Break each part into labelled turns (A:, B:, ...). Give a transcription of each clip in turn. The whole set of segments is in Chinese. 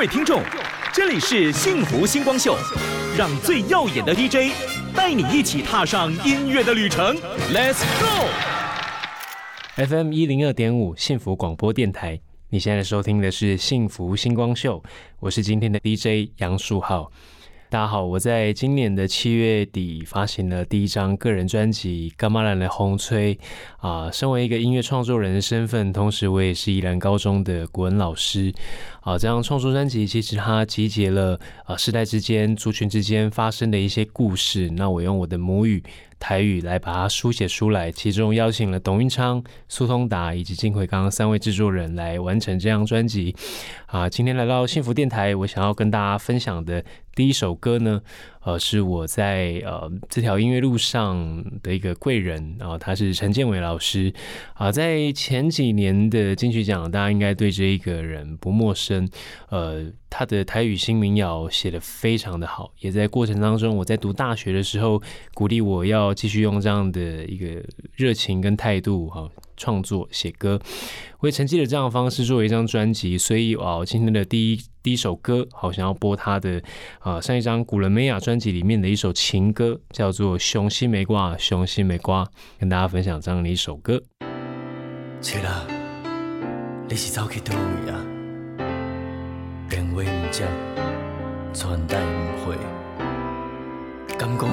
A: 位听众，这里是幸福星光秀，让最耀眼的 DJ 带你一起踏上音乐的旅程，Let's
B: go！FM 一零二点五幸福广播电台，你现在收听的是幸福星光秀，我是今天的 DJ 杨树浩。大家好，我在今年的七月底发行了第一张个人专辑《伽马兰的红吹》啊，身为一个音乐创作人的身份，同时我也是宜兰高中的国文老师啊。这张创作专辑其实它集结了啊世代之间、族群之间发生的一些故事，那我用我的母语。台语来把它书写出来，其中邀请了董运昌、苏通达以及金奎刚三位制作人来完成这张专辑。啊，今天来到幸福电台，我想要跟大家分享的第一首歌呢，呃，是我在呃这条音乐路上的一个贵人啊，他是陈建伟老师啊，在前几年的金曲奖，大家应该对这一个人不陌生，呃。他的台语新民谣写得非常的好，也在过程当中，我在读大学的时候，鼓励我要继续用这样的一个热情跟态度哈创作写歌。我也承继了这样的方式做一张专辑，所以啊，今天的第一第一首歌，好想要播他的啊上一张古伦美亚专辑里面的一首情歌，叫做《雄心没挂，雄心没挂》，跟大家分享这样的一首歌。
C: 切啦，你是走去倒位啊？电话唔接，传单唔回，敢讲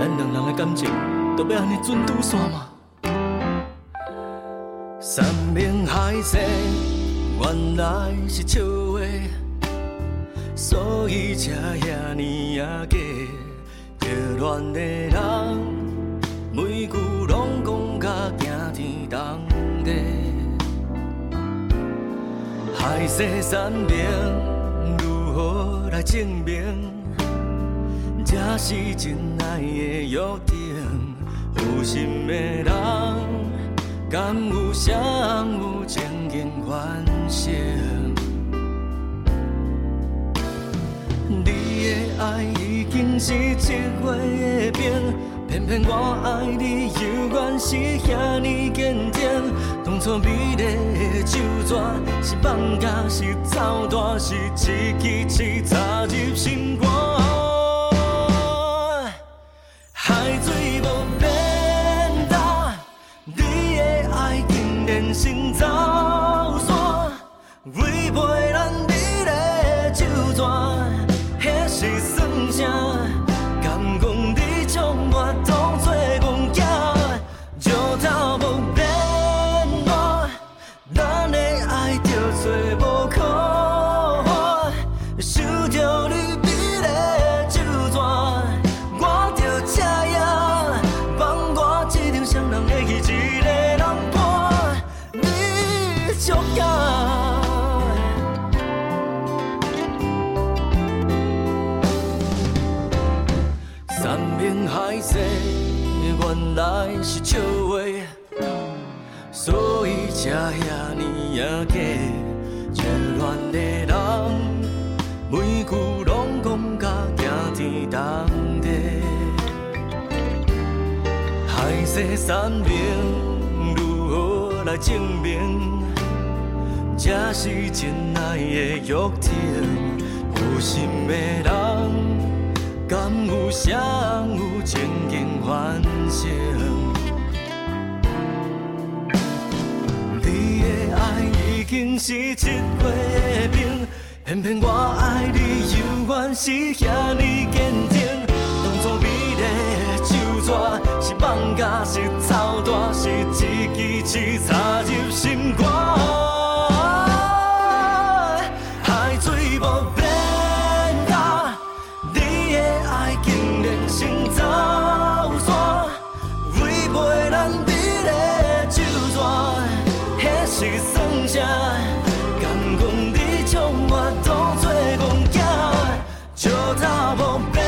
C: 咱两人的感情都要安尼准拄线吗？山明海誓，原来是笑话，所以才遐尼啊假。热恋的人，每句拢讲甲惊天动地。海誓山盟，如何来证明？这是真爱的约定。有心的人，敢有相有情景完成？你的爱已经是一月的冰。偏偏我爱你，犹原是遐尼坚定。当初美丽的手绢，是放假是走大，是一支刺插入心肝。海水算海誓山盟，如何来证明？这是真爱的约定。有心的人。敢有相有情景完成？你的爱已经是一月冰，偏偏我爱你犹原是遐尼坚定。是妄想，是操蛋，是一枝刺插入心肝。
D: 海水无变干，你的爱竟然成走散，违背咱彼此的咒语，那是算啥？甘讲你将我
B: 当作傻仔？石头无变。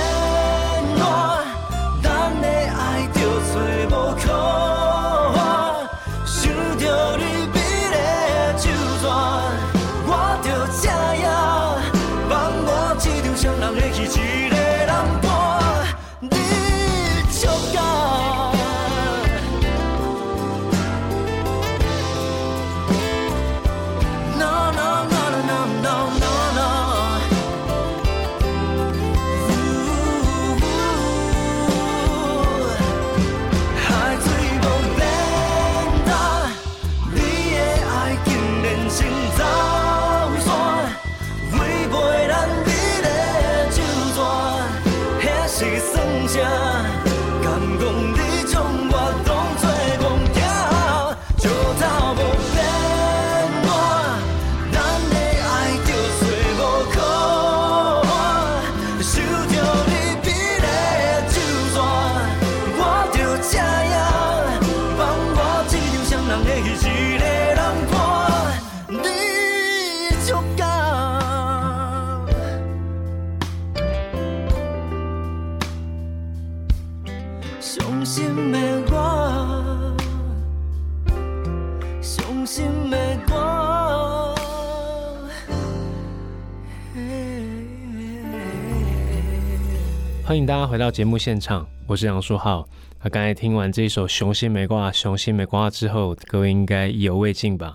B: 大家回到节目现场，我是杨树浩。那刚才听完这一首《雄心没挂》，《雄心没挂》之后，各位应该意犹未尽吧？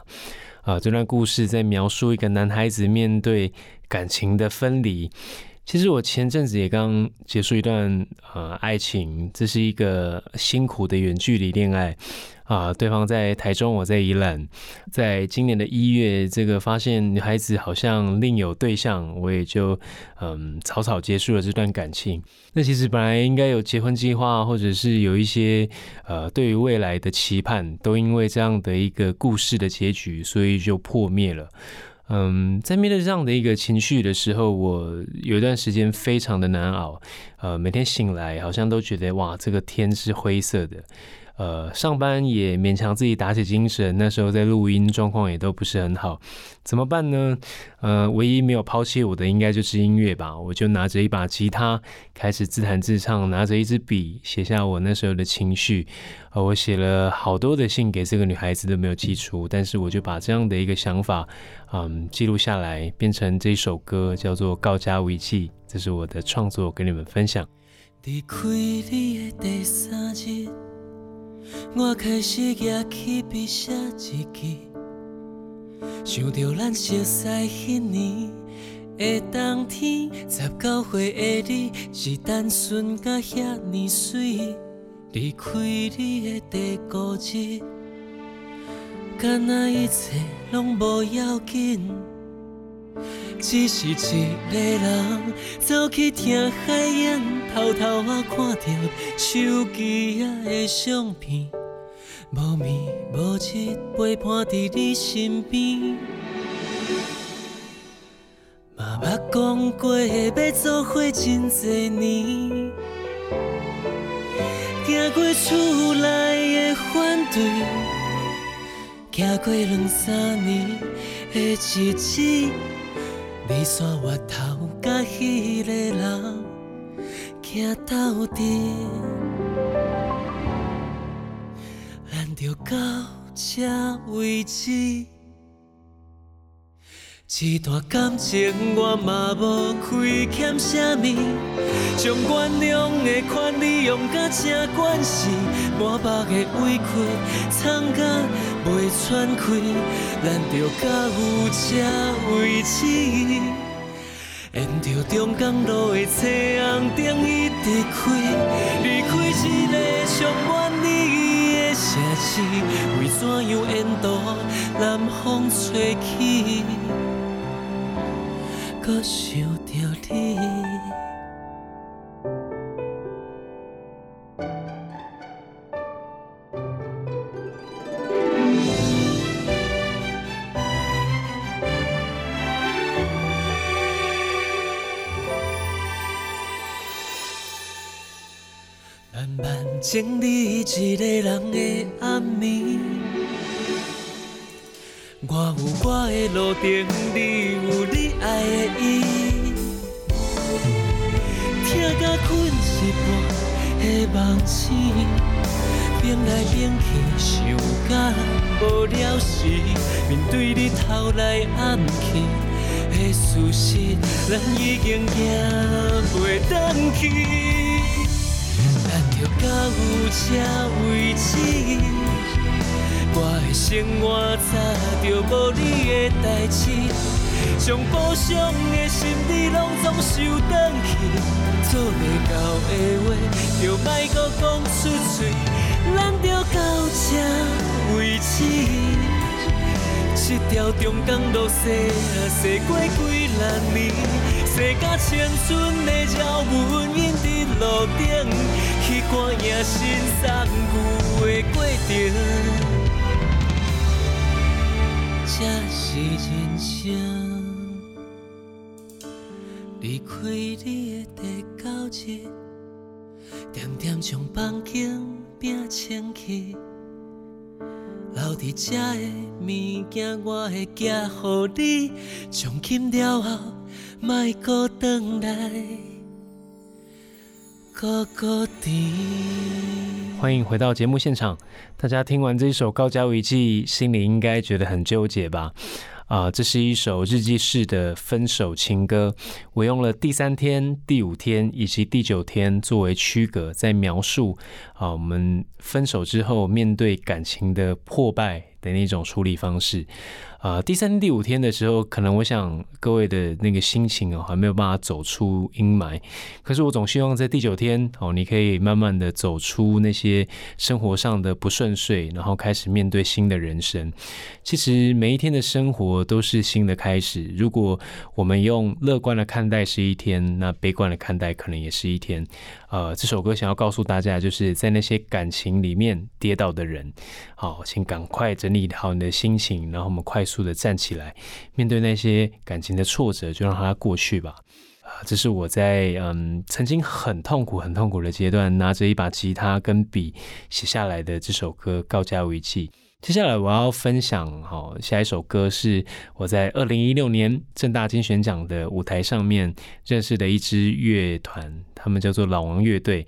B: 啊，这段故事在描述一个男孩子面对感情的分离。其实我前阵子也刚结束一段呃爱情，这是一个辛苦的远距离恋爱啊。对方在台中，我在宜兰。在今年的一月，这个发现女孩子好像另有对象，我也就嗯草草结束了这段感情。那其实本来应该有结婚计划，或者是有一些呃对于未来的期盼，都因为这样的一个故事的结局，所以就破灭了。嗯，在面对这样的一个情绪的时候，我有一段时间非常的难熬。呃，每天醒来好像都觉得哇，这个天是灰色的。呃，上班也勉强自己打起精神，那时候在录音状况也都不是很好，怎么办呢？呃，唯一没有抛弃我的应该就是音乐吧。我就拿着一把吉他开始自弹自唱，拿着一支笔写下我那时候的情绪。呃，我写了好多的信给这个女孩子都没有寄出，但是我就把这样的一个想法，嗯，记录下来，变成这首歌，叫做《告家为契》，这是我的创作，跟你们分享。
D: 离开你的第三日，我开始举起笔写日记，想着咱熟悉迄年的冬天，十九岁的你是单纯甲遐尼水。离开你的第五日，敢若一切拢无要紧，只是一个人走去听海燕，偷偷啊看着手机啊的相片，无眠无日陪伴在你身边，嘛捌讲过要做伙真多年。行过厝内的反对，行过两三年的日子，你煞越头甲迄个人行到底，咱就到这为止。一段感情我嘛无亏欠啥物，将原谅的权利用到正关系，满腹的委屈藏甲袂喘气，咱就到有这为止。沿着中港路的车红灯一直开，离开一个充满你的城市，为怎样沿途南风吹起？搁想着你，慢慢整理一个人的暗暝。我有我的路程，你有你爱的伊。听甲困一半的梦醒，变来变去想甲无聊时，面对你偷来暗去的事实，咱已经行袂转去，咱就到有这为止。我的生活早就无你的代志，将补偿的心理拢总收返去，做袂到的话就莫搁讲出嘴，咱就到这为止。一条中港路驶啊驶过几万年，驶甲青春的鸟文引伫路顶，去看影新山旧的过程。这是人生，离开你的第九日，点点将房间拼清气，留伫这的物件我会寄予你，从今了后莫搁回来，
B: 欢迎回到节目现场。大家听完这一首《高家维记》，心里应该觉得很纠结吧？啊，这是一首日记式的分手情歌。我用了第三天、第五天以及第九天作为区隔，在描述啊，我们分手之后面对感情的破败的那种处理方式。啊，第三、第五天的时候，可能我想各位的那个心情哦，还没有办法走出阴霾。可是我总希望在第九天哦，你可以慢慢的走出那些生活上的不顺遂，然后开始面对新的人生。其实每一天的生活都是新的开始。如果我们用乐观的看待是一天，那悲观的看待可能也是一天。呃，这首歌想要告诉大家，就是在那些感情里面跌倒的人，好，请赶快整理好你的心情，然后我们快速。的站起来，面对那些感情的挫折，就让它过去吧。啊，这是我在嗯曾经很痛苦、很痛苦的阶段，拿着一把吉他跟笔写下来的这首歌《告家为记》。接下来我要分享哈，下一首歌是我在二零一六年正大金选奖的舞台上面认识的一支乐团，他们叫做老王乐队。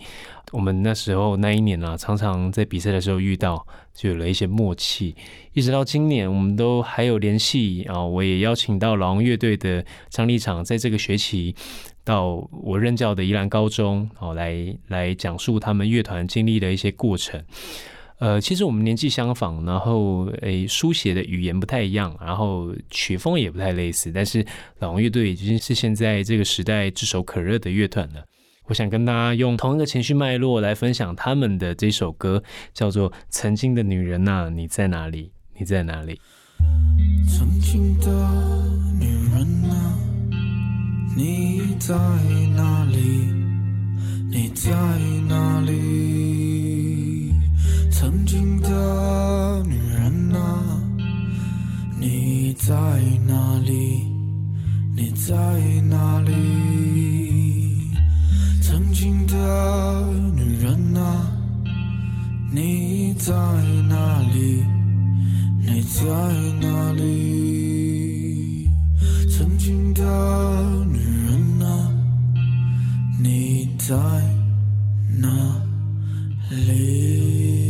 B: 我们那时候那一年啊，常常在比赛的时候遇到，就有了一些默契。一直到今年，我们都还有联系啊。我也邀请到老王乐队的张立场，在这个学期到我任教的宜兰高中哦，来来讲述他们乐团经历的一些过程。呃，其实我们年纪相仿，然后诶，书写的语言不太一样，然后曲风也不太类似，但是老王乐队已经是现在这个时代炙手可热的乐团了。我想跟大家用同一个情绪脉络来分享他们的这首歌，叫做《曾经的女人呐，你在哪里？你在哪里？》。
E: 曾经的女人呐，你在哪里？你在哪里？曾经的女人啊，你在哪里？你在哪里？曾经的女人啊，你在哪里？你在哪里？曾经的女人啊，你在哪里？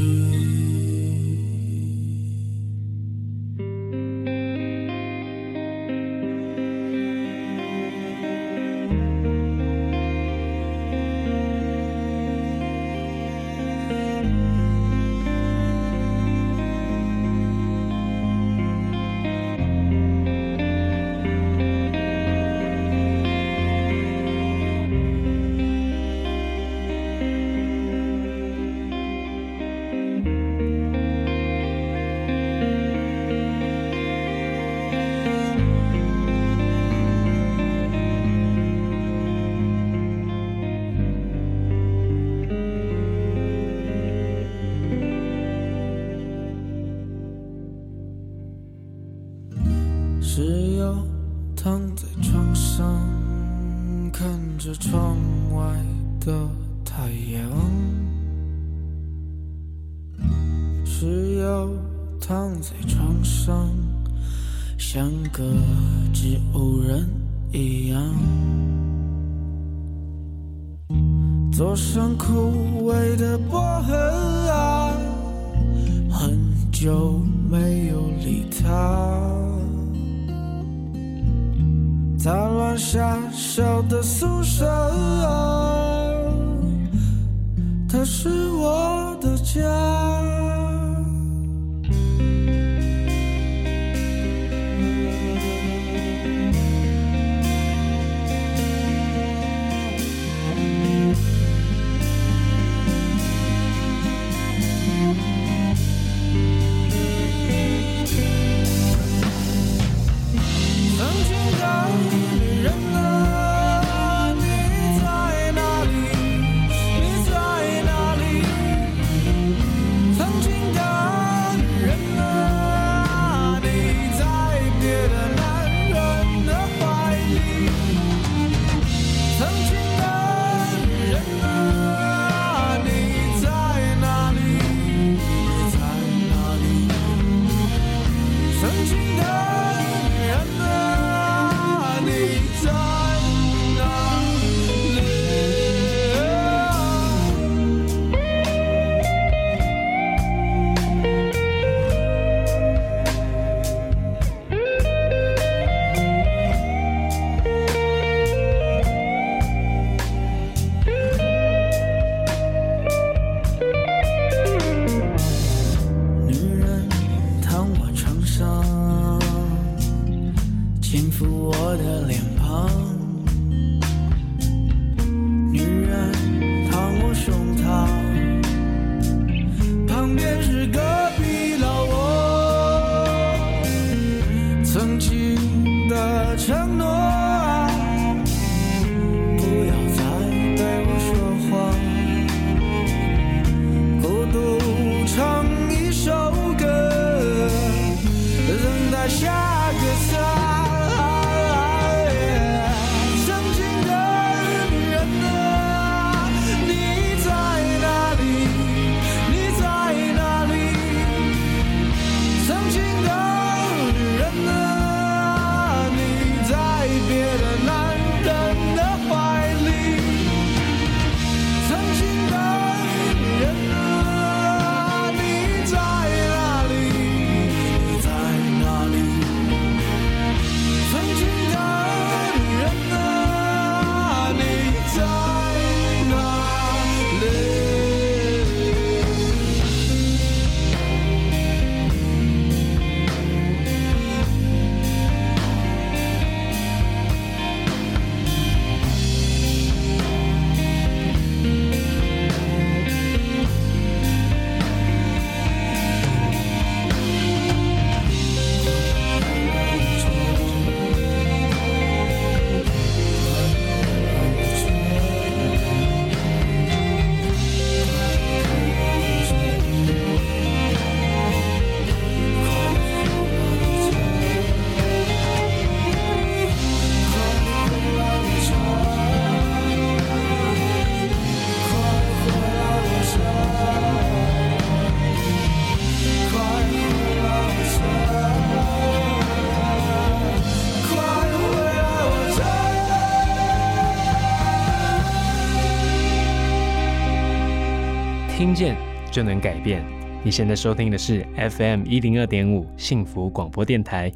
B: 听见就能改变。你现在收听的是 FM 一零二点五幸福广播电台，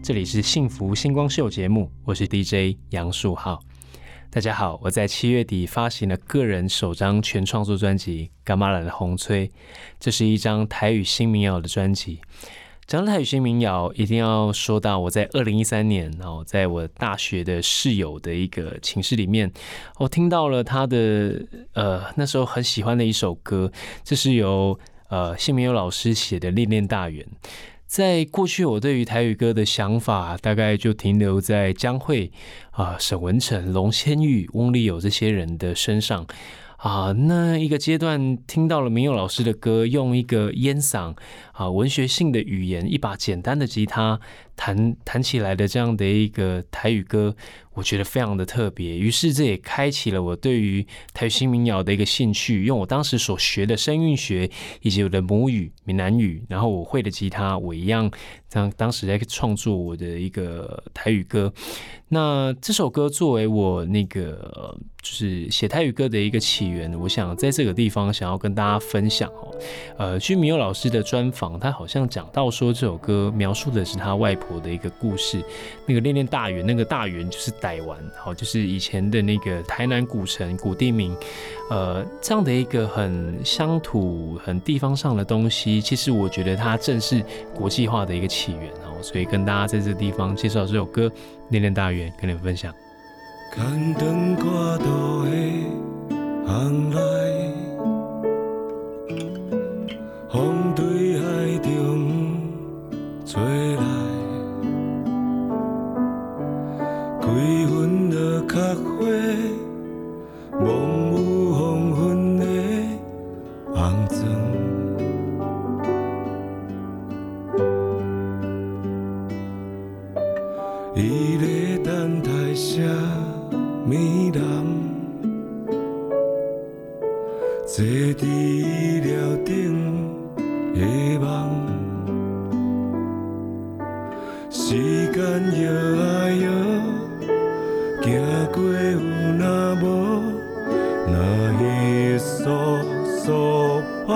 B: 这里是幸福星光秀节目，我是 DJ 杨树浩。大家好，我在七月底发行了个人首张全创作专辑《干妈来的红吹》，这是一张台语新民谣的专辑。讲台语新民谣，一定要说到我在二零一三年然后，在我大学的室友的一个寝室里面，我听到了他的呃那时候很喜欢的一首歌，这是由呃谢明友老师写的《恋恋大圆》。在过去，我对于台语歌的想法大概就停留在江蕙啊、沈文成、龙千玉、翁立友这些人的身上啊。那一个阶段，听到了明佑老师的歌，用一个烟嗓啊、文学性的语言，一把简单的吉他弹弹起来的这样的一个台语歌，我觉得非常的特别。于是这也开启了我对于台语新民谣的一个兴趣，用我当时所学的声韵学以及我的母语闽南语，然后我会的吉他，我一样当当时在创作我的一个台语歌。那这首歌作为我那个就是写台语歌的一个起源，我想在这个地方想要跟大家分享哦。呃，据米友老师的专访，他好像讲到说这首歌描述的是他外婆的一个故事。那个恋恋大圆，那个大圆就是台湾，好，就是以前的那个台南古城古地名。呃，这样的一个很乡土、很地方上的东西，其实我觉得它正是国际化的一个起源哦。所以跟大家在这地方介绍这首歌《恋恋大圆》，跟你们分享。
C: 牵肠挂的行来，吹来，几分的较花，蒙有黄昏的红妆。伊咧等待啥物人？坐伫伊寮顶的梦，时间摇啊摇，行过有若无，若伊诉诉拍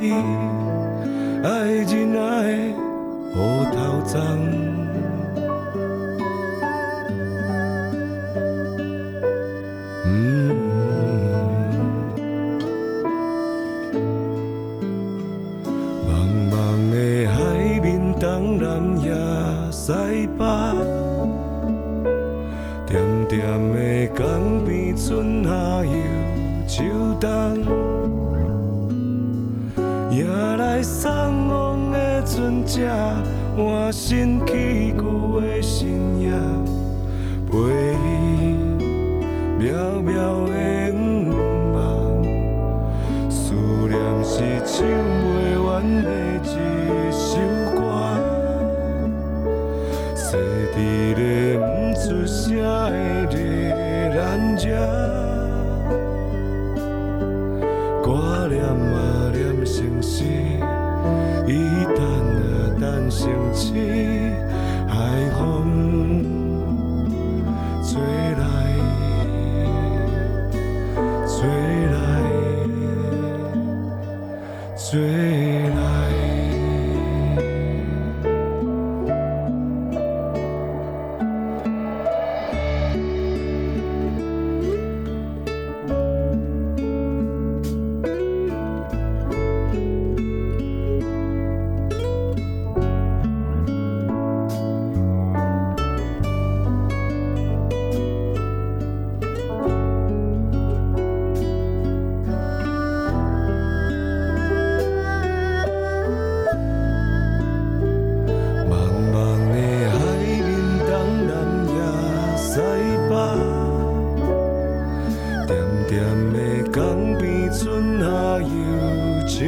C: 伊，爱人爱乌头鬃。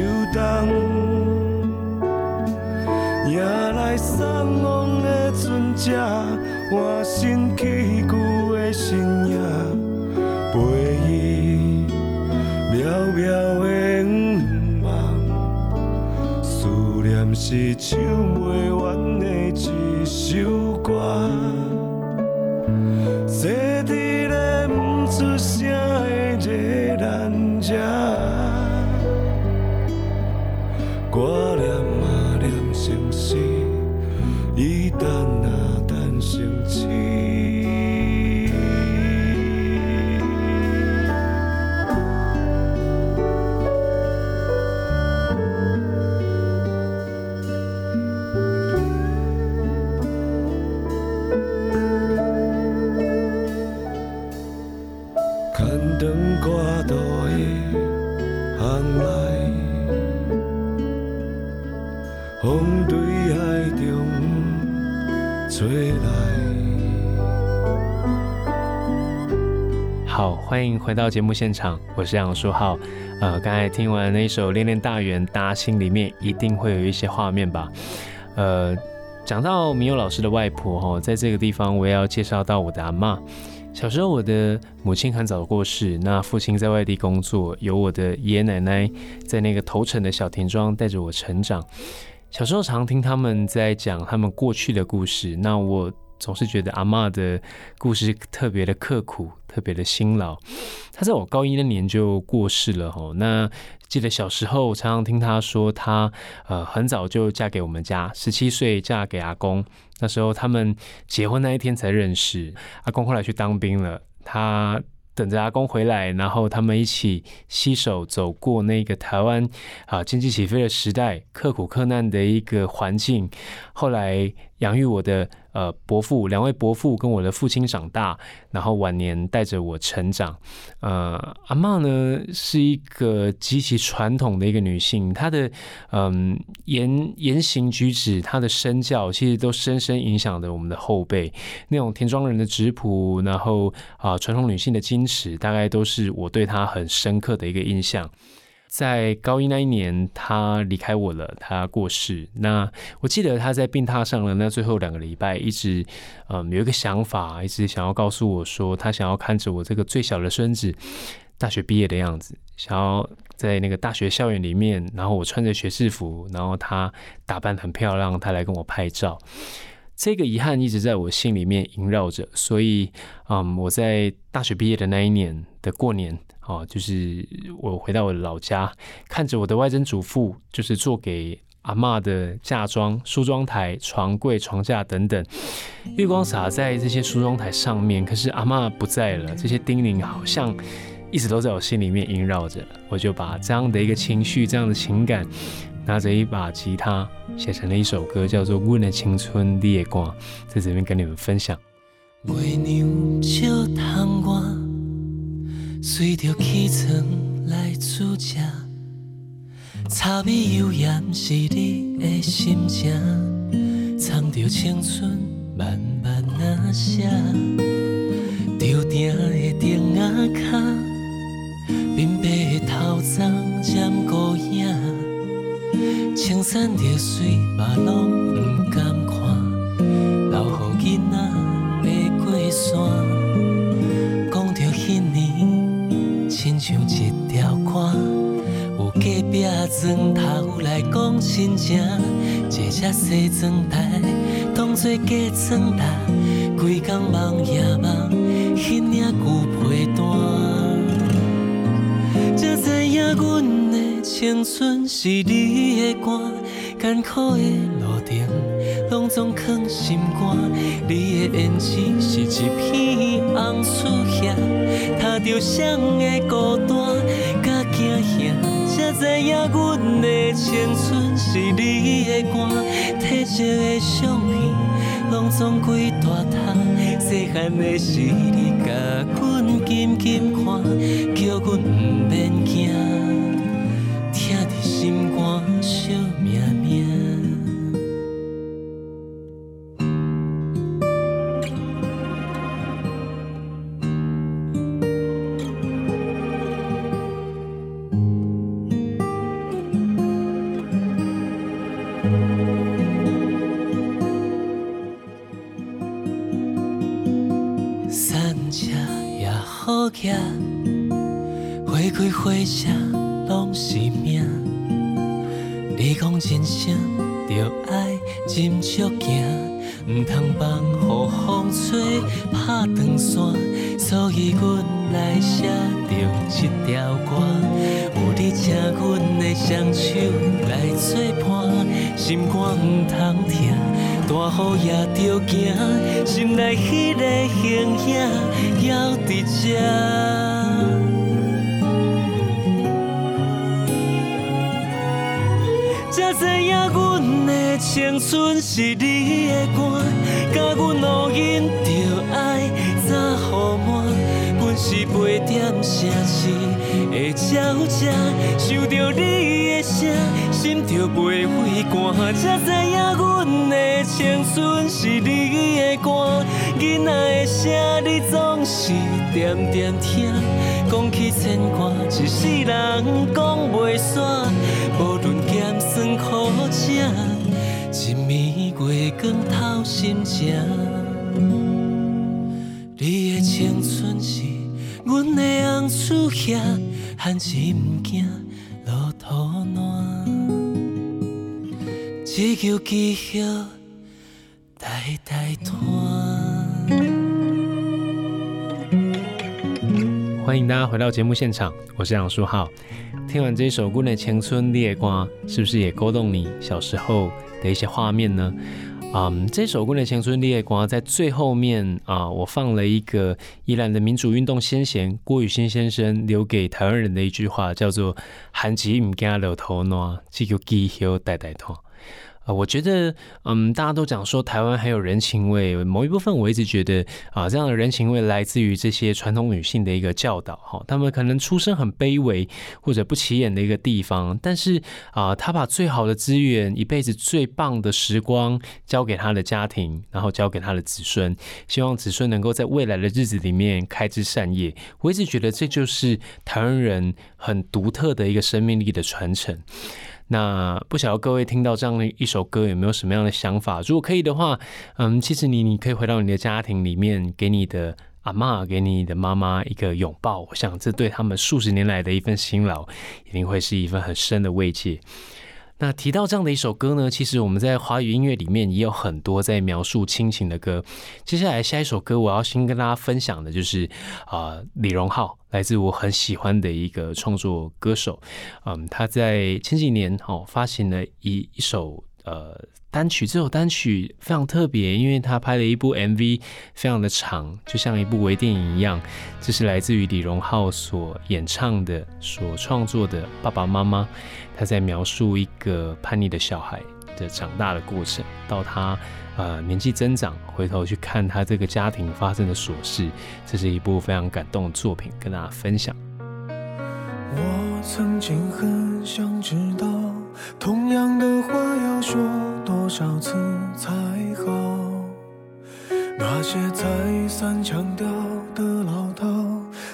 F: 又秋冬，夜来送往的船只，换新起旧的身影，陪伊渺渺的午梦。思念是
B: 像欢迎回到节目现场，我是杨书浩。呃，刚才听完那一首《恋恋大园》，大家心里面一定会有一些画面吧？呃，讲到民友老师的外婆哈，在这个地方我也要介绍到我的阿嬷。小时候，我的母亲很早过世，那父亲在外地工作，有我的爷爷奶奶在那个头城的小田庄带着我成长。小时候常听他们在讲他们过去的故事，那我总是觉得阿嬷的故事特别的刻苦，特别的辛劳。她在我高一那年就过世了吼。那记得小时候常常听她说，她呃很早就嫁给我们家，十七岁嫁给阿公。那时候他们结婚那一天才认识，阿公后来去当兵了，她等着阿公回来，然后他们一起携手走过那个台湾啊经济起飞的时代，刻苦克难的一个环境。后来养育我的呃伯父，两位伯父跟我的父亲长大，然后晚年带着我成长。呃，阿嬷呢是一个极其传统的一个女性，她的嗯言言行举止，她的身教，其实都深深影响着我们的后辈。那种田庄人的质朴，然后啊传统女性的矜持，大概都是我对她很深刻的一个印象。在高一那一年，他离开我了，他过世。那我记得他在病榻上了那最后两个礼拜，一直嗯有一个想法，一直想要告诉我说，他想要看着我这个最小的孙子大学毕业的样子，想要在那个大学校园里面，然后我穿着学士服，然后他打扮很漂亮，他来跟我拍照。这个遗憾一直在我心里面萦绕着，所以，嗯，我在大学毕业的那一年的过年，啊，就是我回到我的老家，看着我的外曾祖父，就是做给阿嬷的嫁妆、梳妆台、床柜、床架等等，月光洒在这些梳妆台上面，可是阿嬷不在了，这些叮咛好像一直都在我心里面萦绕着，我就把这样的一个情绪、这样的情感。拿着一把吉他，写成了一首歌，叫做《我的青春你的歌》，在这边跟你们分享。
D: 月娘笑窗外，随着起床来煮食，柴米油盐是你的心情，藏着青春慢慢啊写。吊顶的灯仔脚，鬓白的头鬃染孤影，青山绿水嘛拢不敢看，留予囡仔。山，讲着迄年，亲像一条歌，有隔壁砖头来讲亲情，坐只西装台当作嫁妆台，规工梦夜梦，迄领旧被单，才知影阮青春是你的歌，艰苦的路程。拢总藏心肝，你的胭脂是一片红树叶，踏着谁的孤单甲惊吓，才知影阮的青春是你的歌，褪色的相片拢总归大塔，细汉的时你甲阮紧紧看，叫阮毋免惊，肝也着行，心内迄个形影犹伫遮。才知影，阮的青春是你的肝，甲阮烙印着爱，早互满。阮是飞点城市的鸟雀，想着你的声，心就袂会寒。才知。点点听。讲起牵挂，一世人讲袂煞，无论咸酸苦涩。一暝月光透心情，你的青春是阮的红树叶，汉子不惊落土烂，只求记号
B: 到节目现场，我是杨树浩。听完这首《阮的青春烈光》，是不是也勾动你小时候？的一些画面呢，嗯，这首《过年青春烈光》在最后面啊，我放了一个宜兰的民主运动先贤郭雨新先生留给台湾人的一句话，叫做“寒极唔惊留头暖，只有记号代代拖”。啊，我觉得，嗯，大家都讲说台湾很有人情味，某一部分我一直觉得啊，这样的人情味来自于这些传统女性的一个教导，哈，她们可能出身很卑微或者不起眼的一个地方，但是啊，她把最好的资源、一辈子最棒的时光交给她的家庭，然后交给她的子孙，希望子孙能够在未来的日子里面开枝散叶。我一直觉得这就是台湾人很独特的一个生命力的传承。那不晓得各位听到这样的一首歌有没有什么样的想法？如果可以的话，嗯，其实你你可以回到你的家庭里面，给你的阿妈、给你的妈妈一个拥抱。我想这对他们数十年来的一份辛劳，一定会是一份很深的慰藉。那提到这样的一首歌呢，其实我们在华语音乐里面也有很多在描述亲情的歌。接下来下一首歌，我要先跟大家分享的就是啊，李荣浩。来自我很喜欢的一个创作歌手，嗯，他在前几年哦发行了一一首呃单曲，这首单曲非常特别，因为他拍了一部 MV，非常的长，就像一部微电影一样。这是来自于李荣浩所演唱的、所创作的《爸爸妈妈》，他在描述一个叛逆的小孩的长大的过程，到他呃年纪增长，回头去看他这个家庭发生的琐事，这是一部非常感动的作品，跟大家分享。
F: 我曾经很想知道，同样的话要说多少次才好？那些再三强调的老套，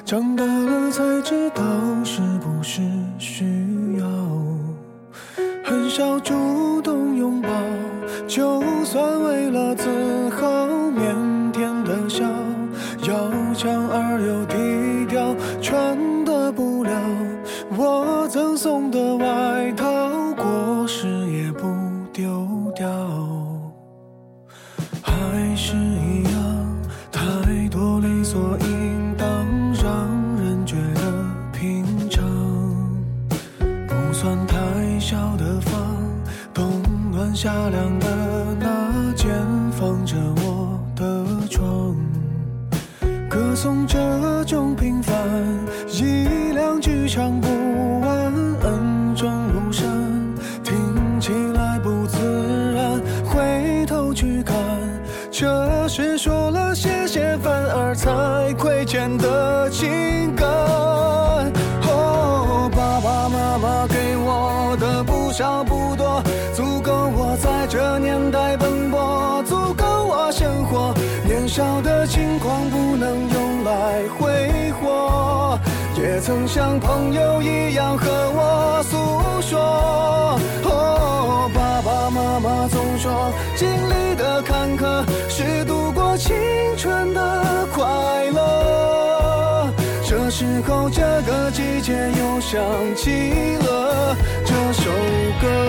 F: 长大了才知道是不是需要。很少主动拥抱，就算为了自豪，腼腆的笑，要强而又低调，穿的不了我赠送的外套，亮想起了这首歌。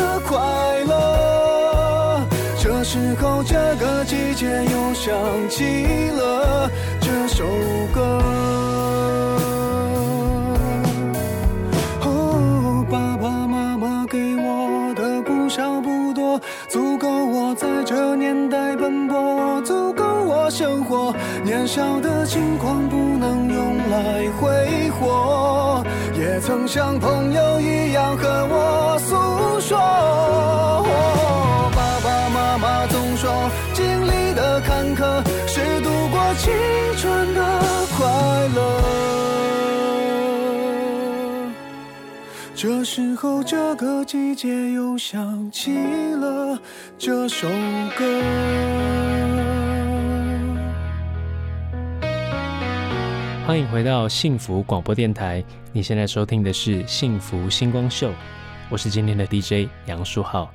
F: 后，这个季节又想起了这首歌。哦，爸爸妈妈给我的不少不多，足够我在这年代奔波，足够我生活。年少的轻狂不能用来挥霍，也曾像朋友一样和我诉说。哦，爸爸妈妈经历的坎坷是度过青春的快乐。这时候，这个季节又想起了这首歌。
B: 欢迎回到幸福广播电台，你现在收听的是幸福星光秀，我是今天的 DJ 杨树浩。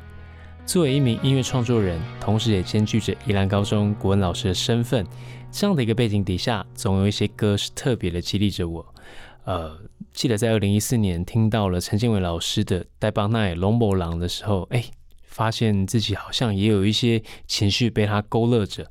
B: 作为一名音乐创作人，同时也兼具着宜兰高中国文老师的身份，这样的一个背景底下，总有一些歌是特别的激励着我。呃，记得在二零一四年听到了陈建伟老师的《戴邦奈龙博郎》的时候，哎，发现自己好像也有一些情绪被他勾勒着。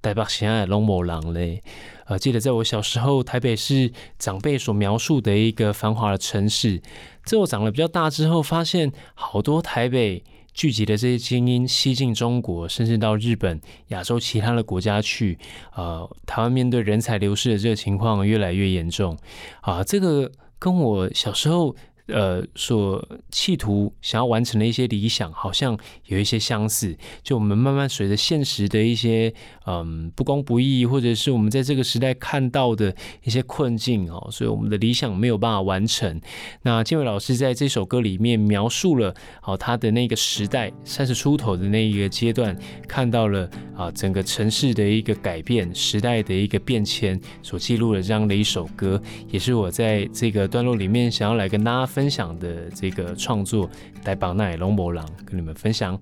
B: 台北喜爱龙某郎嘞，呃，记得在我小时候，台北是长辈所描述的一个繁华的城市。在我长得比较大之后，发现好多台北聚集的这些精英西进中国，甚至到日本、亚洲其他的国家去。呃，台湾面对人才流失的这个情况越来越严重。啊，这个跟我小时候呃所企图想要完成的一些理想，好像有一些相似。就我们慢慢随着现实的一些嗯不公不义，或者是我们在这个时代看到的一些困境哦，所以我们的理想没有办法完成。那建伟老师在这首歌里面描述了哦他的那个时代三十出头的那一个阶段，看到了啊整个城市的一个改变，时代的一个变迁，所记录了这样的一首歌，也是我在这个段落里面想要来跟大家分享的这个创作《台宝奈龙博郎》，跟你们分享。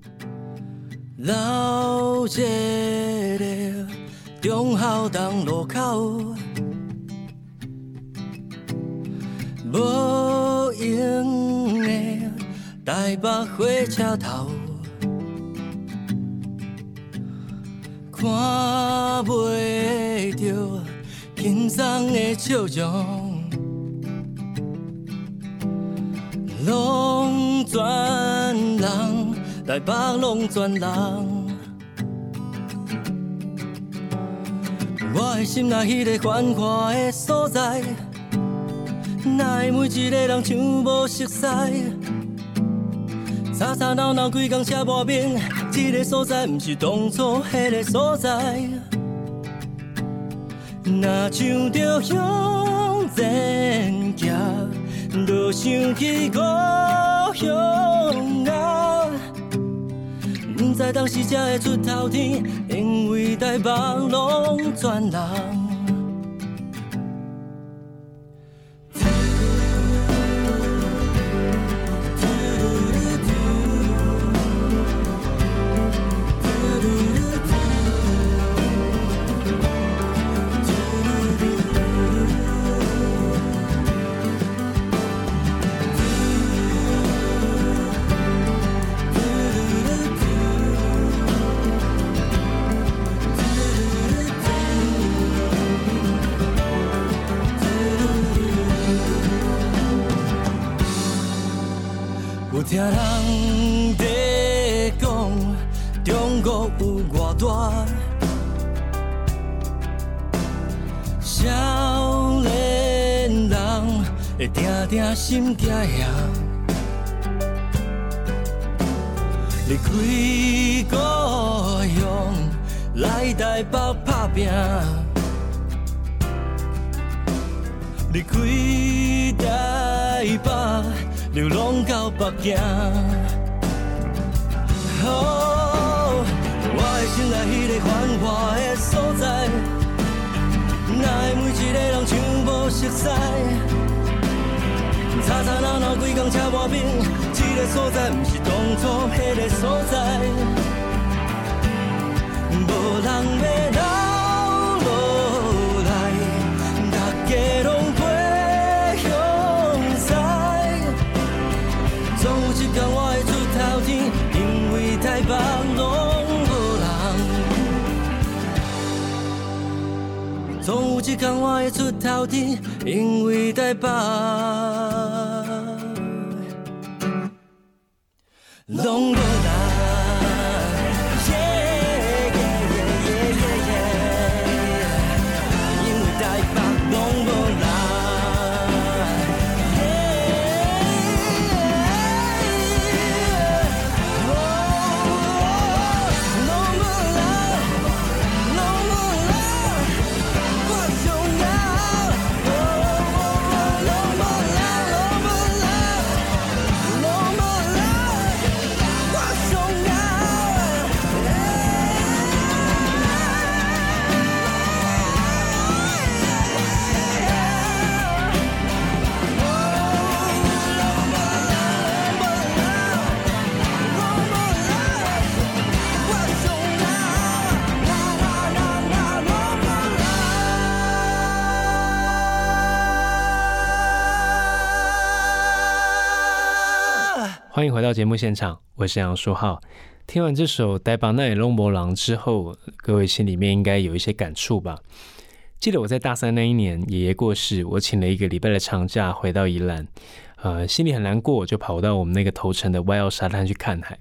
C: 老街的中孝东路口，无影的台北火车头，看袂着轻松的笑容。拢全人，台北拢全人。我的心内迄个繁华的所在，哪会每一个人像无熟悉？吵吵闹闹规工车磨面，这个所在？毋是当初迄个所在。若想着向前行，就想起故乡啊。不知当时才会出头天，因为台北拢全人。定心惊惶。离开故乡，来台北打拼。离开台北，流浪到北京。哦，我的心内迄个繁华的所在，哪会每一个人像无熟悉？吵吵闹闹规工车磨面，这个所在毋是当初迄个所在，无人要留人。总有一天我会出头天，因为台北拢无人。
B: 欢迎回到节目现场，我是杨书浩。听完这首《呆巴奈龙博郎》之后，各位心里面应该有一些感触吧？记得我在大三那一年，爷爷过世，我请了一个礼拜的长假回到宜兰，呃，心里很难过，就跑到我们那个头城的外澳沙滩去看海。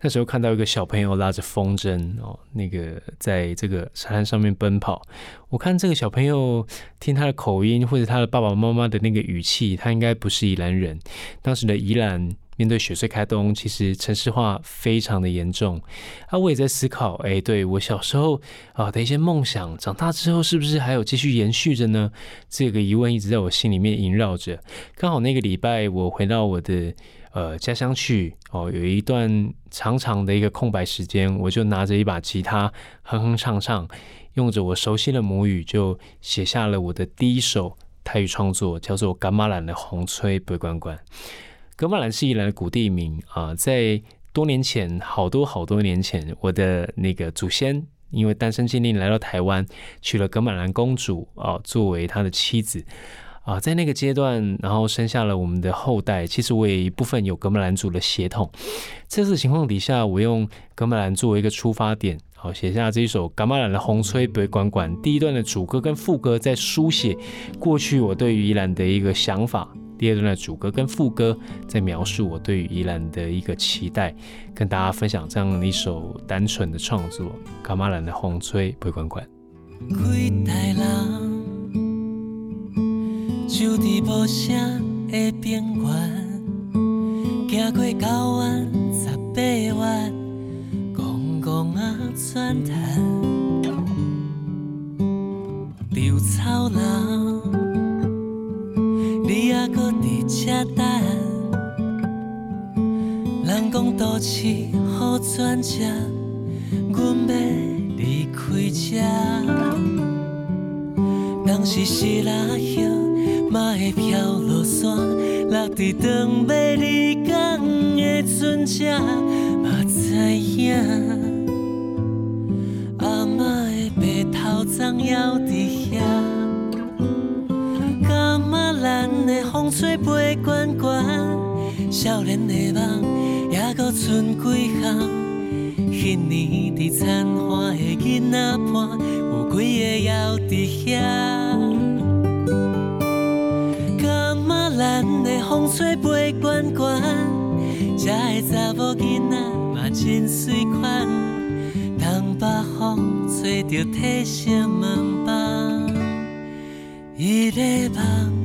B: 那时候看到一个小朋友拉着风筝哦，那个在这个沙滩上面奔跑。我看这个小朋友听他的口音或者他的爸爸妈妈的那个语气，他应该不是宜兰人。当时的宜兰面对雪隧开通，其实城市化非常的严重。啊，我也在思考，哎，对我小时候啊的一些梦想，长大之后是不是还有继续延续着呢？这个疑问一直在我心里面萦绕着。刚好那个礼拜我回到我的。呃，家乡去哦，有一段长长的一个空白时间，我就拿着一把吉他哼哼唱唱，用着我熟悉的母语，就写下了我的第一首泰语创作，叫做《噶玛兰的红吹北关关》。格玛兰是宜兰的古地名啊，在多年前，好多好多年前，我的那个祖先因为单身禁令来到台湾，娶了格玛兰公主啊，作为他的妻子。啊，在那个阶段，然后生下了我们的后代。其实我也一部分有格马兰族的血统。这次情况底下，我用格马兰作为一个出发点，好写下这一首《格马兰的红吹北管管》。第一段的主歌跟副歌在书写过去我对于宜兰的一个想法，第二段的主歌跟副歌在描述我对于宜兰的一个期待，跟大家分享这样的一首单纯的创作《格马兰的风吹北管管》。
D: 就伫无声的边缘，行过九弯十八弯，公公啊转潭，稻草人，你还搁伫这等？人讲都市好转折，阮要离开这，当时是拉叶。嘛会飘落山，落伫长要离港的船只，嘛知影阿妈的白头鬃还伫遐。咱的风吹飞滚滚，少年的梦还阁剩几项？迄年伫残花的囡仔伴，有几个还伫遐？咱的风吹飞滚滚，这个查某囡仔嘛真水款，东北风吹着体色门房，伊咧梦也梦。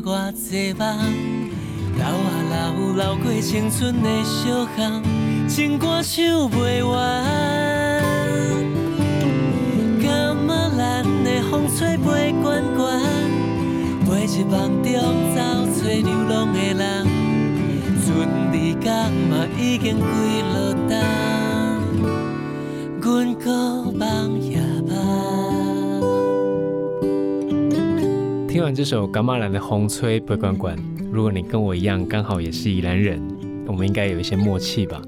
D: 偌济梦。流啊流，流过青春的小巷，情歌唱不完。感嘛咱的风吹飞滚滚，一梦中走找流浪的人，船离港嘛已经几落冬，阮搁梦夜
B: 听完这首《伽马兰的红吹不管管》，如果你跟我一样刚好也是宜兰人，我们应该有一些默契吧。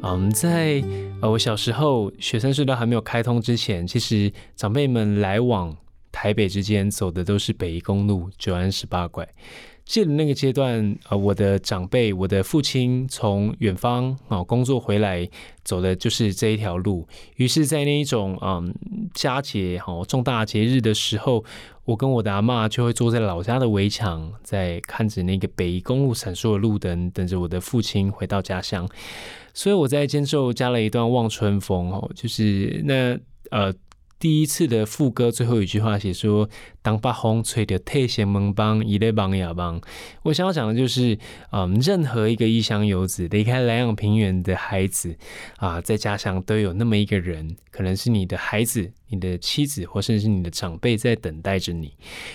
B: 嗯，在呃我小时候学生隧道还没有开通之前，其实长辈们来往台北之间走的都是北宜公路九安十八拐。记得那个阶段，呃，我的长辈，我的父亲从远方啊、工作回来，走的就是这一条路。于是，在那一种嗯佳节哈、重大节日的时候，我跟我的阿嬷就会坐在老家的围墙，在看着那个北宜公路闪烁的路灯，等着我的父亲回到家乡。所以我在间奏加了一段《望春风》哦，就是那呃第一次的副歌最后一句话写说：“当北风吹着退闲门帮，一类帮呀帮。”我想要讲的就是，嗯，任何一个异乡游子离开南阳平原的孩子啊，在家乡都有那么一个人，可能是你的孩子、你的妻子，或甚至是你的长辈在等待着你。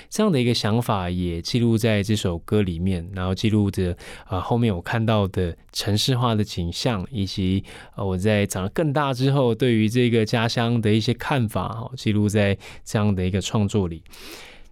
B: 这样的一个想法也记录在这首歌里面，然后记录着啊后面我看到的城市化的景象，以及呃我在长得更大之后对于这个家乡的一些看法，哦，记录在这样的一个创作里。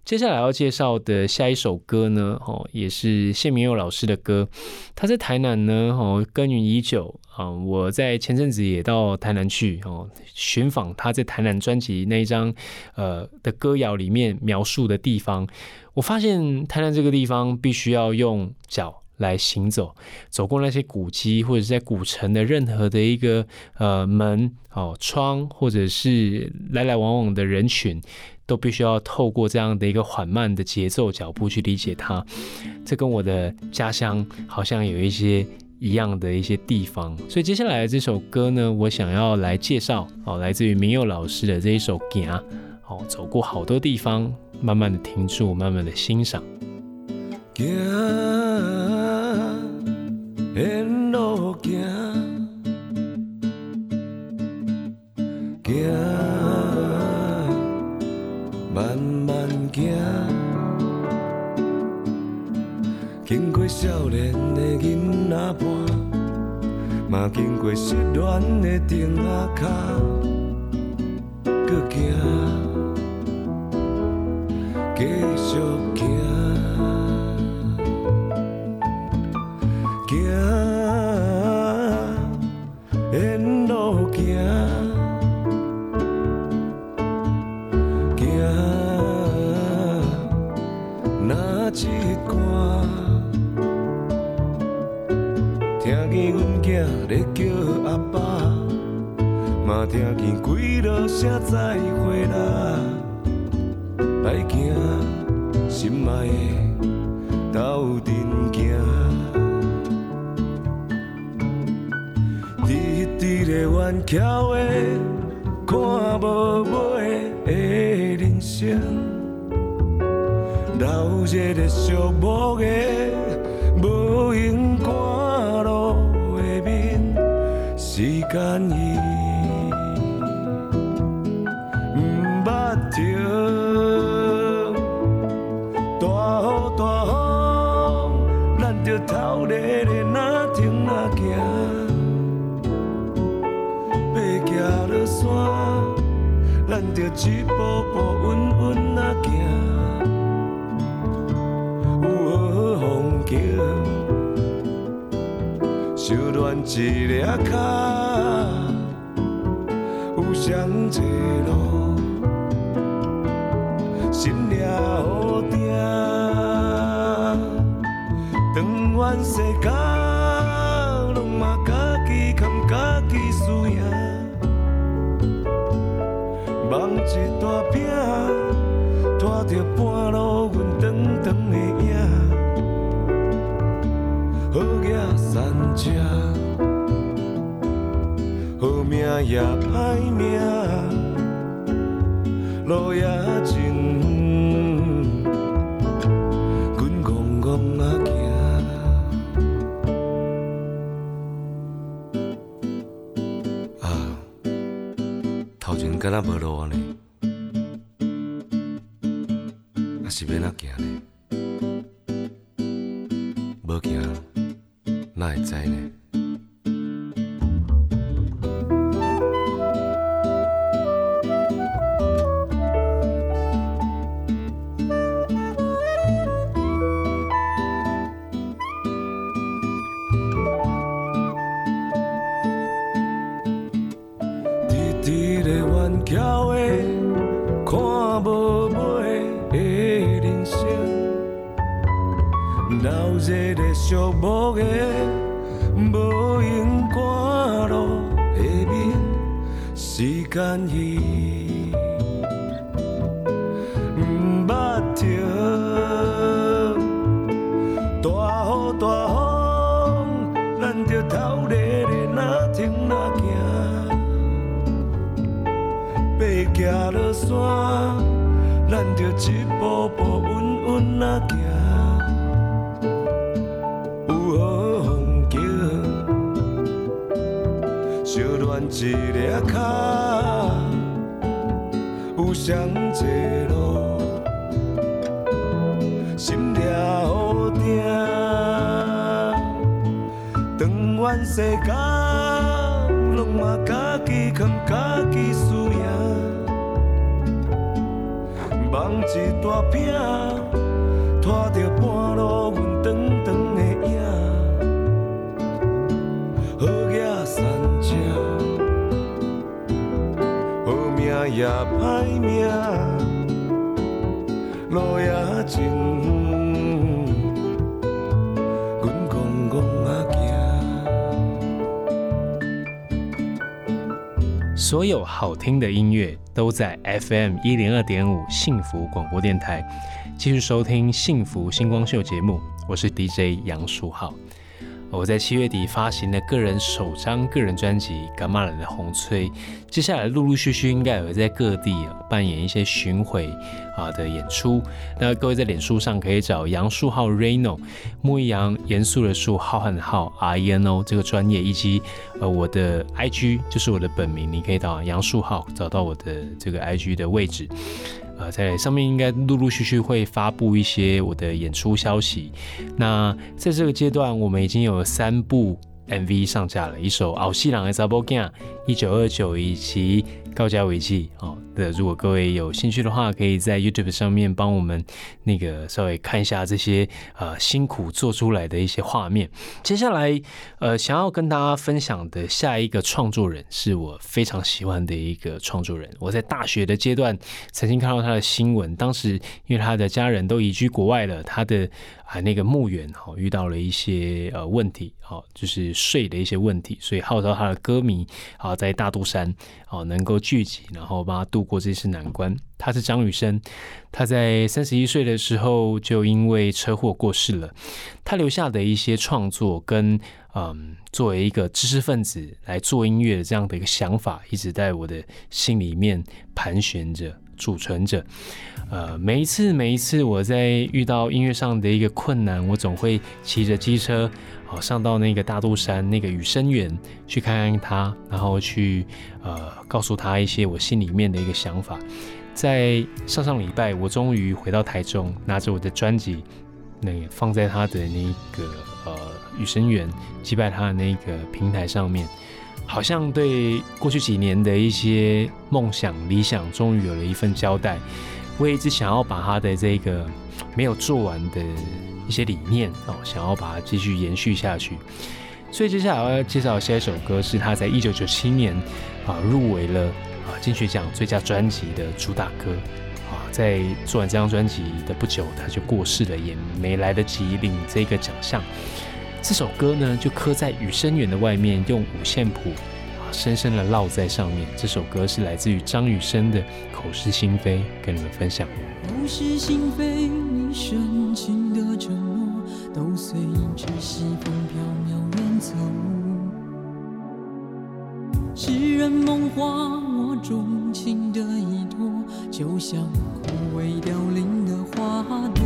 B: 接下来要介绍的下一首歌呢，哦，也是谢明佑老师的歌。他在台南呢，哦，耕耘已久啊、我在前阵子也到台南去哦，寻访他在台南专辑那一张呃的歌谣里面描述的地方。我发现台南这个地方必须要用脚来行走，走过那些古迹或者是在古城的任何的一个呃门哦窗，或者是来来往往的人群，都必须要透过这样的一个缓慢的节奏脚步去理解它。这跟我的家乡好像有一些一样的一些地方，所以接下来的这首歌呢，我想要来介绍哦，来自于明佑老师的这一首《行》，哦，走过好多地方，慢慢的停住，慢慢的欣赏。
C: 嘛经过失恋的丁仔脚，搁行，听见几落声再会啦，来行，心爱的斗阵行。直直的弯桥的，看无尾的人生，流热的寂寞的，无影赶路的面，时间一粒脚，有双坐路。心了好定，长远世界，拢嘛家己扛家己输赢，梦一大饼，拖着半路阮长长的影，好野山车，也歹命。路也也歹命，路也真远，阮戆戆啊行。
B: 所有好听的音乐都在 FM 一零二点五幸福广播电台。继续收听《幸福星光秀》节目，我是 DJ 杨树浩。我在七月底发行了个人首张个人专辑《伽马人的红吹》，接下来陆陆续续应该也会在各地扮演一些巡回啊的演出。那各位在脸书上可以找杨树浩 Reno 木易杨严肃的树浩瀚的浩 R E N O 这个专业，以及呃我的 IG 就是我的本名，你可以到杨树浩找到我的这个 IG 的位置。呃，在上面应该陆陆续续会发布一些我的演出消息。那在这个阶段，我们已经有三部 MV 上架了，一首《奥西朗的查波酱》一九二九，以及《高加维记》哦的。如果各位有兴趣的话，可以在 YouTube 上面帮我们那个稍微看一下这些呃辛苦做出来的一些画面。接下来呃想要跟大家分享的下一个创作人，是我非常喜欢的一个创作人。我在大学的阶段曾经看到他的新闻，当时因为他的家人都移居国外了，他的啊那个墓园哈遇到了一些呃问题，好就是税的一些问题，所以号召他的歌迷啊在大肚山哦能够聚集，然后帮他度过这次难关。他是张雨生，他在三十一岁的时候就因为车祸过世了。他留下的一些创作跟嗯，作为一个知识分子来做音乐的这样的一个想法，一直在我的心里面盘旋着、储存着。呃，每一次每一次我在遇到音乐上的一个困难，我总会骑着机车，好上到那个大肚山那个雨生园去看看他，然后去呃告诉他一些我心里面的一个想法。在上上礼拜，我终于回到台中，拿着我的专辑，那个放在他的那个呃雨生园祭拜他的那个平台上面，好像对过去几年的一些梦想理想，终于有了一份交代。我也一直想要把他的这个没有做完的一些理念哦，想要把它继续延续下去。所以接下来我要介绍下一首歌，是他在一九九七年啊入围了啊金曲奖最佳专辑的主打歌啊。在做完这张专辑的不久，他就过世了，也没来得及领这个奖项。这首歌呢，就刻在雨生园的外面，用五线谱啊深深的烙在上面。这首歌是来自于张雨生的《口是心非》，跟你们分享。
G: 口是心非，你深情的承诺，都随着西风飘渺远走。诗人梦话，我钟情的依托，就像枯萎凋零的花朵。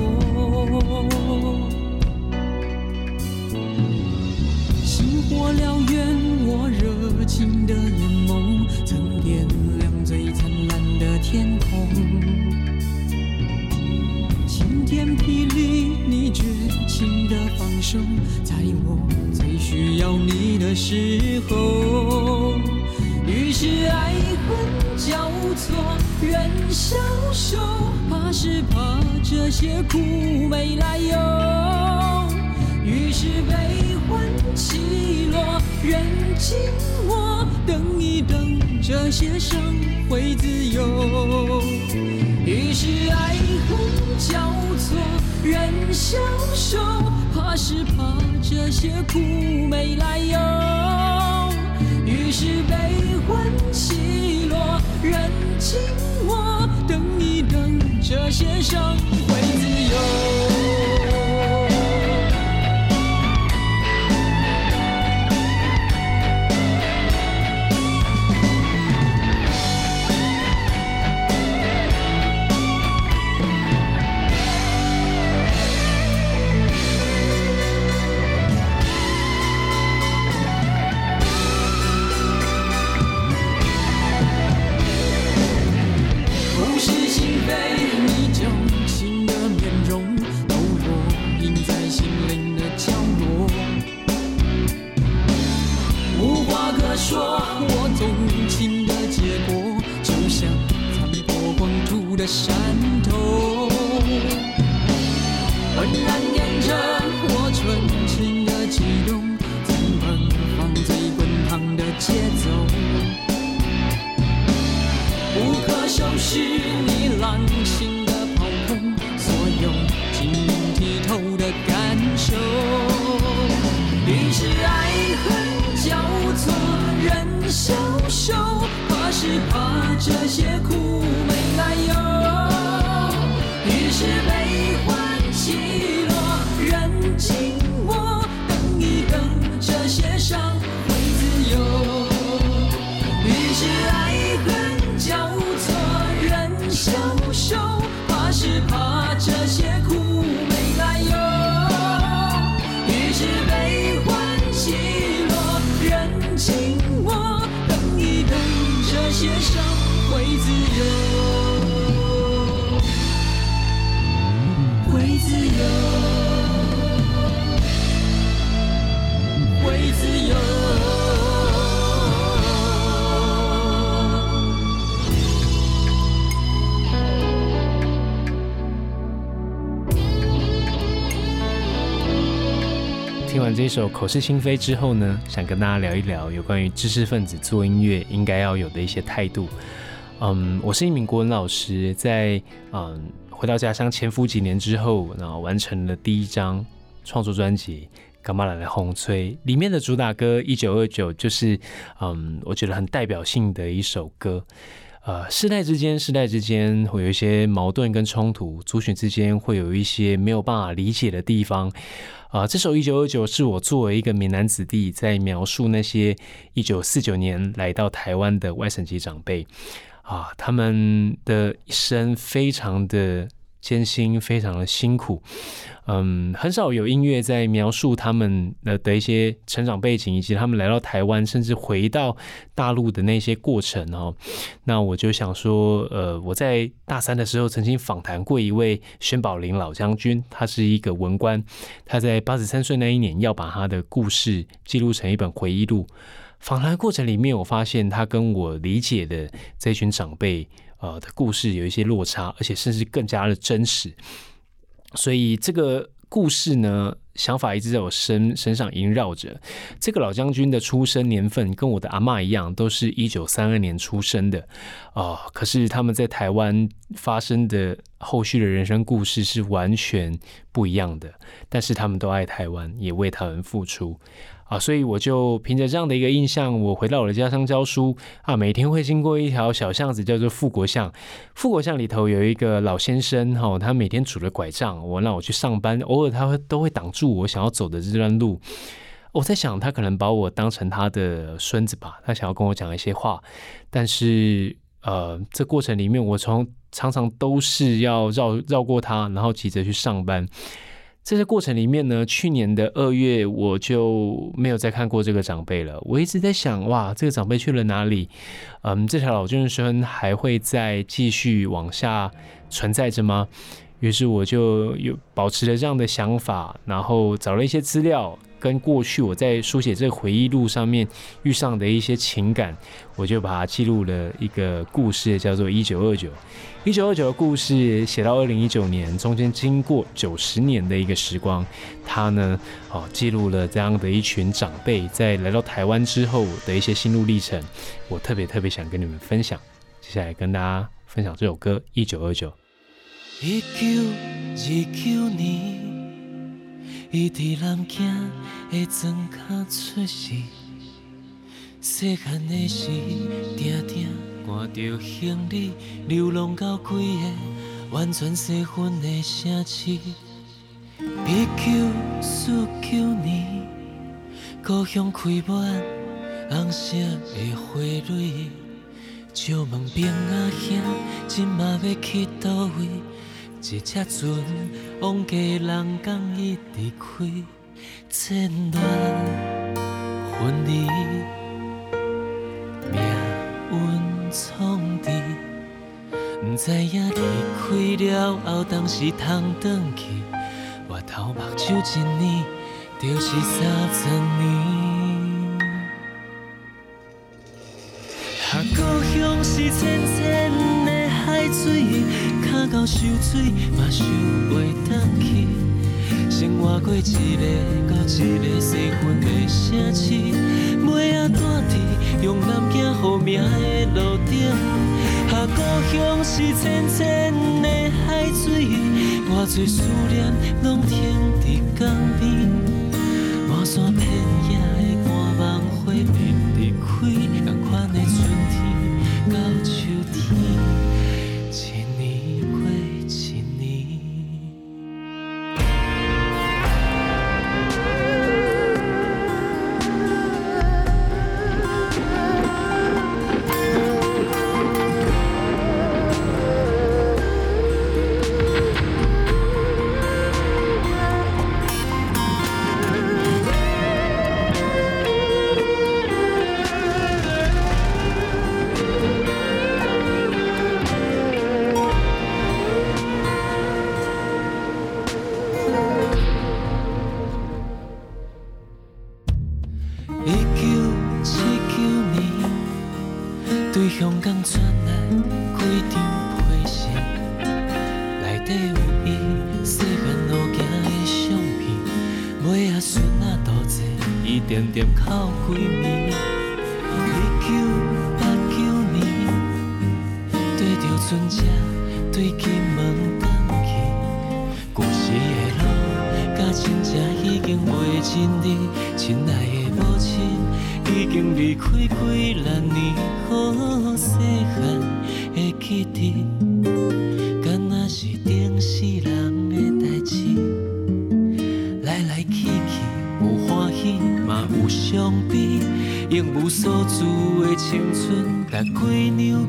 G: 我燎原，我热情的眼眸，曾点亮最灿烂的天空。晴天霹雳，你绝情的放手，在我最需要你的时候。于是爱恨交错，人消瘦，怕是怕这些苦没来由。于是悲欢起落，人静我，等一等，这些伤会自由。于是爱恨交错，人消瘦，怕是怕这些苦没来由，于是悲欢起落，人静默，等一等，这些伤会自由。
B: 口是心非》之后呢，想跟大家聊一聊有关于知识分子做音乐应该要有的一些态度。嗯，我是一名国文老师，在嗯回到家乡潜伏几年之后，然后完成了第一张创作专辑《干嘛来的红吹》，里面的主打歌《一九二九》就是嗯我觉得很代表性的一首歌。呃，世代之间，世代之间会有一些矛盾跟冲突，族群之间会有一些没有办法理解的地方。啊、这首《一九二九》是我作为一个闽南子弟，在描述那些一九四九年来到台湾的外省籍长辈啊，他们的一生非常的艰辛，非常的辛苦。嗯，很少有音乐在描述他们的的一些成长背景，以及他们来到台湾，甚至回到大陆的那些过程哦。那我就想说，呃，我在大三的时候曾经访谈过一位宣宝林老将军，他是一个文官，他在八十三岁那一年要把他的故事记录成一本回忆录。访谈过程里面，我发现他跟我理解的这群长辈呃的故事有一些落差，而且甚至更加的真实。所以这个故事呢，想法一直在我身身上萦绕着。这个老将军的出生年份跟我的阿嬷一样，都是一九三二年出生的哦。可是他们在台湾发生的后续的人生故事是完全不一样的，但是他们都爱台湾，也为台湾付出。啊，所以我就凭着这样的一个印象，我回到我的家乡教书啊，每天会经过一条小巷子，叫做富国巷。富国巷里头有一个老先生，哈、他每天拄着拐杖，我让我去上班，偶尔他会都会挡住我想要走的这段路。我在想，他可能把我当成他的孙子吧，他想要跟我讲一些话，但是呃，这过程里面，我从常常都是要绕绕过他，然后急着去上班。这些过程里面呢，去年的二月我就没有再看过这个长辈了。我一直在想，哇，这个长辈去了哪里？嗯，这条老眷村还会再继续往下存在着吗？于是我就有保持了这样的想法，然后找了一些资料，跟过去我在书写这个回忆录上面遇上的一些情感，我就把它记录了一个故事，叫做《一九二九》。一九二九的故事写到二零一九年，中间经过九十年的一个时光，它呢，哦，记录了这样的一群长辈在来到台湾之后的一些心路历程。我特别特别想跟你们分享，接下来跟大家分享这首歌《一九二九》。
G: 一九二九年，
D: 伊伫南京的庄脚出世，细汉的时，定定赶着行李，流浪到几个完全西分的城市。一九四九年，故乡开满红色的花蕊，借问兵阿兄，今嘛要去倒位？一只船往家人港一直开，千乱分离，命运创治，不知影离开了。后，当时通转去，我头目睭一年，就是三十年。啊，故乡是浅浅的海水。到受水，嘛受袂转去。生活过一个到一个细分的城市，尾仔住伫用南京好名的路顶。啊，故乡是浅浅的海水，偌多思念拢停伫江边。满山遍野经离开几廿年，好细汉的记忆，敢若是顶世人的代志。来来去
C: 去，
D: 有欢喜嘛？有伤悲，用无所住的青春甲过牛耳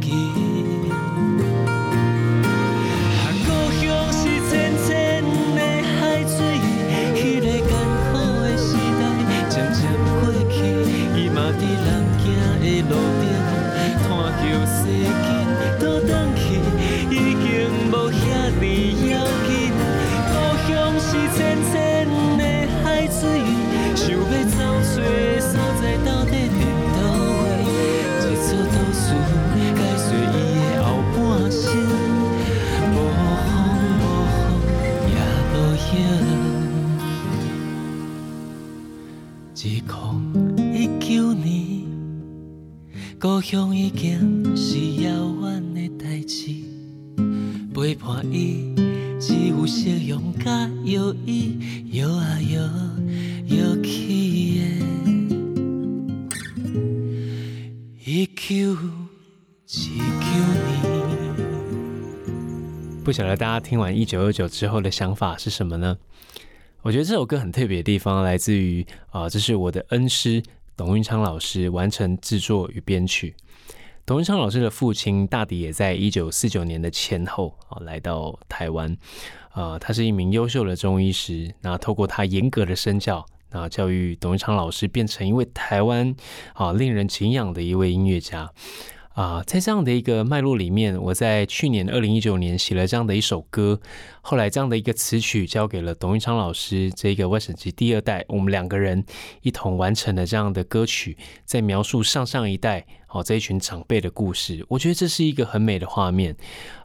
C: 乡已经是遥远的代志，陪伴伊只有夕阳甲摇椅，摇啊摇，摇起的。一九七九年。
B: 不晓得大家听完一九二九之后的想法是什么呢？我觉得这首歌很特别的地方来自于啊，这是我的恩师。董运昌老师完成制作与编曲。董运昌老师的父亲大抵也在一九四九年的前后啊来到台湾。啊，他是一名优秀的中医师。那透过他严格的身教，那教育董运昌老师变成一位台湾啊令人敬仰的一位音乐家。啊，在这样的一个脉络里面，我在去年二零一九年写了这样的一首歌，后来这样的一个词曲交给了董玉昌老师，这个外省籍第二代，我们两个人一同完成了这样的歌曲，在描述上上一代。哦，这一群长辈的故事，我觉得这是一个很美的画面。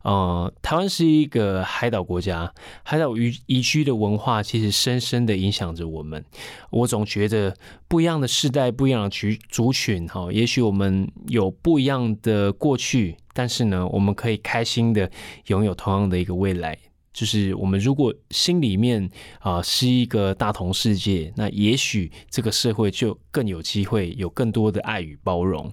B: 呃，台湾是一个海岛国家，海岛移移居的文化其实深深的影响着我们。我总觉得不一样的世代，不一样的族族群，哈，也许我们有不一样的过去，但是呢，我们可以开心的拥有同样的一个未来。就是我们如果心里面啊是一个大同世界，那也许这个社会就更有机会有更多的爱与包容。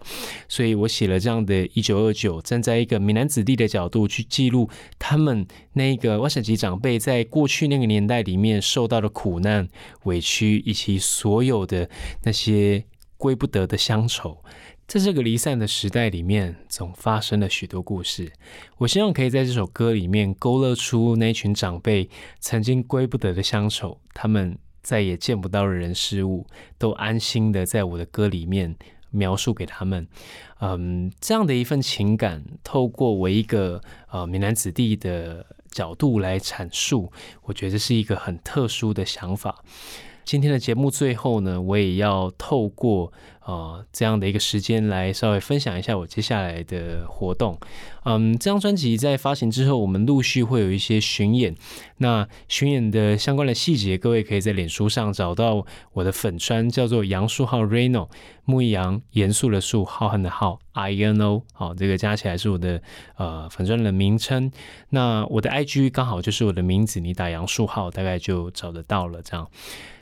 B: 所以我写了这样的一九二九，站在一个闽南子弟的角度去记录他们那个外省籍长辈在过去那个年代里面受到的苦难、委屈，以及所有的那些归不得的乡愁。在这个离散的时代里面，总发生了许多故事。我希望可以在这首歌里面勾勒出那群长辈曾经归不得的乡愁，他们再也见不到的人事物，都安心的在我的歌里面描述给他们。嗯，这样的一份情感，透过我一个呃闽南子弟的角度来阐述，我觉得是一个很特殊的想法。今天的节目最后呢，我也要透过呃这样的一个时间来稍微分享一下我接下来的活动。嗯，这张专辑在发行之后，我们陆续会有一些巡演。那巡演的相关的细节，各位可以在脸书上找到我的粉砖，叫做杨树浩 Reno 木易杨严肃的树浩瀚的浩 I N O 好，这个加起来是我的呃粉砖的名称。那我的 I G 刚好就是我的名字，你打杨树浩大概就找得到了。这样。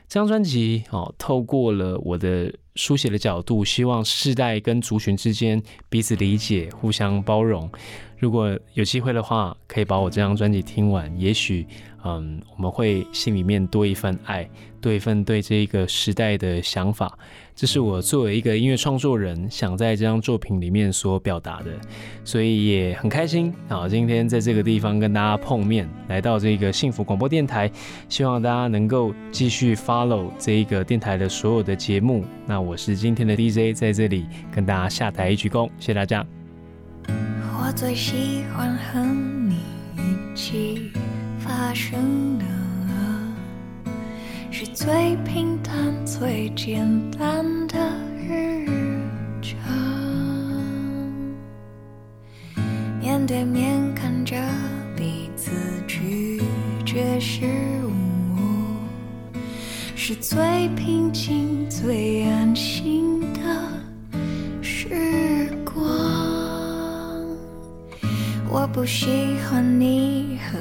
B: 这张专辑哦，透过了我的书写的角度，希望世代跟族群之间彼此理解、互相包容。如果有机会的话，可以把我这张专辑听完，也许嗯，我们会心里面多一份爱，多一份对这个时代的想法。这是我作为一个音乐创作人，想在这张作品里面所表达的，所以也很开心啊！今天在这个地方跟大家碰面，来到这个幸福广播电台，希望大家能够继续 follow 这一个电台的所有的节目。那我是今天的 DJ，在这里跟大家下台一鞠躬，谢谢大家。
H: 我最喜欢和你一起发生的。是最平淡、最简单的日常，面对面看着彼此拒绝失误，是最平静、最安心的时光。我不喜欢你和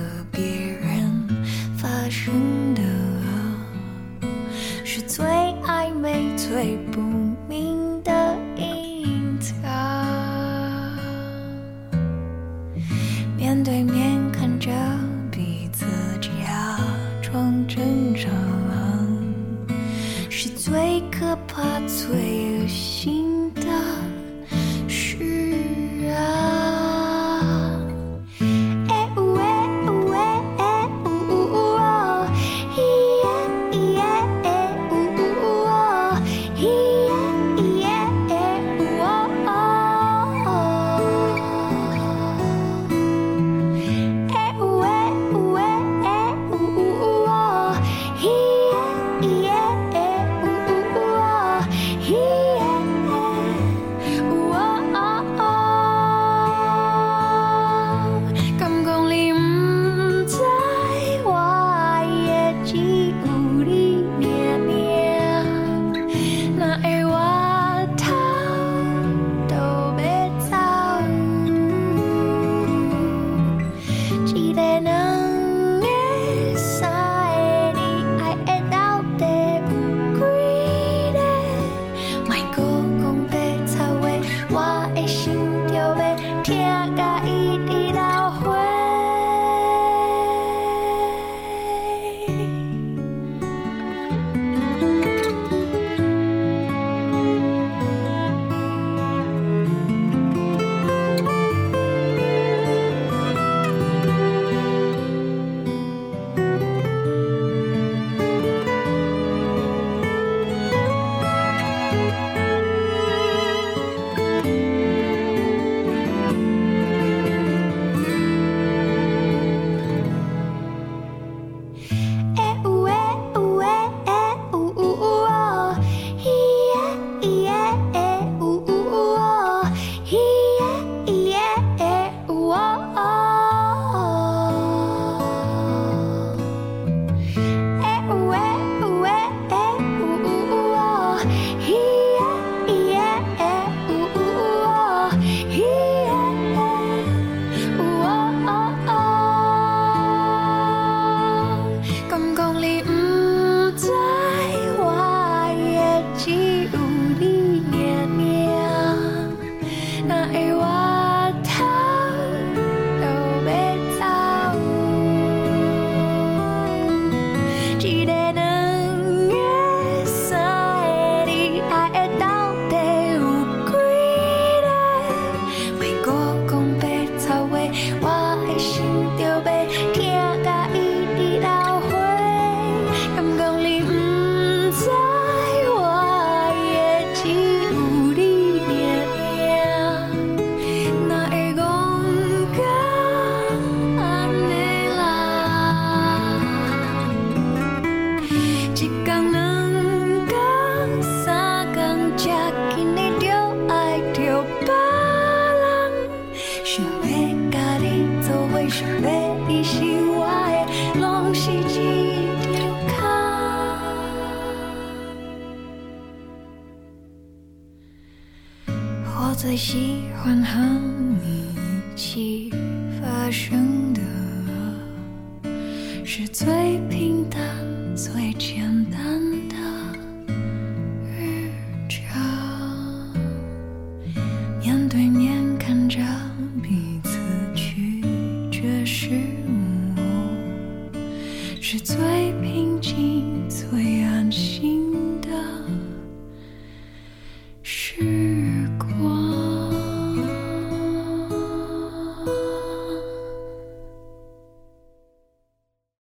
H: type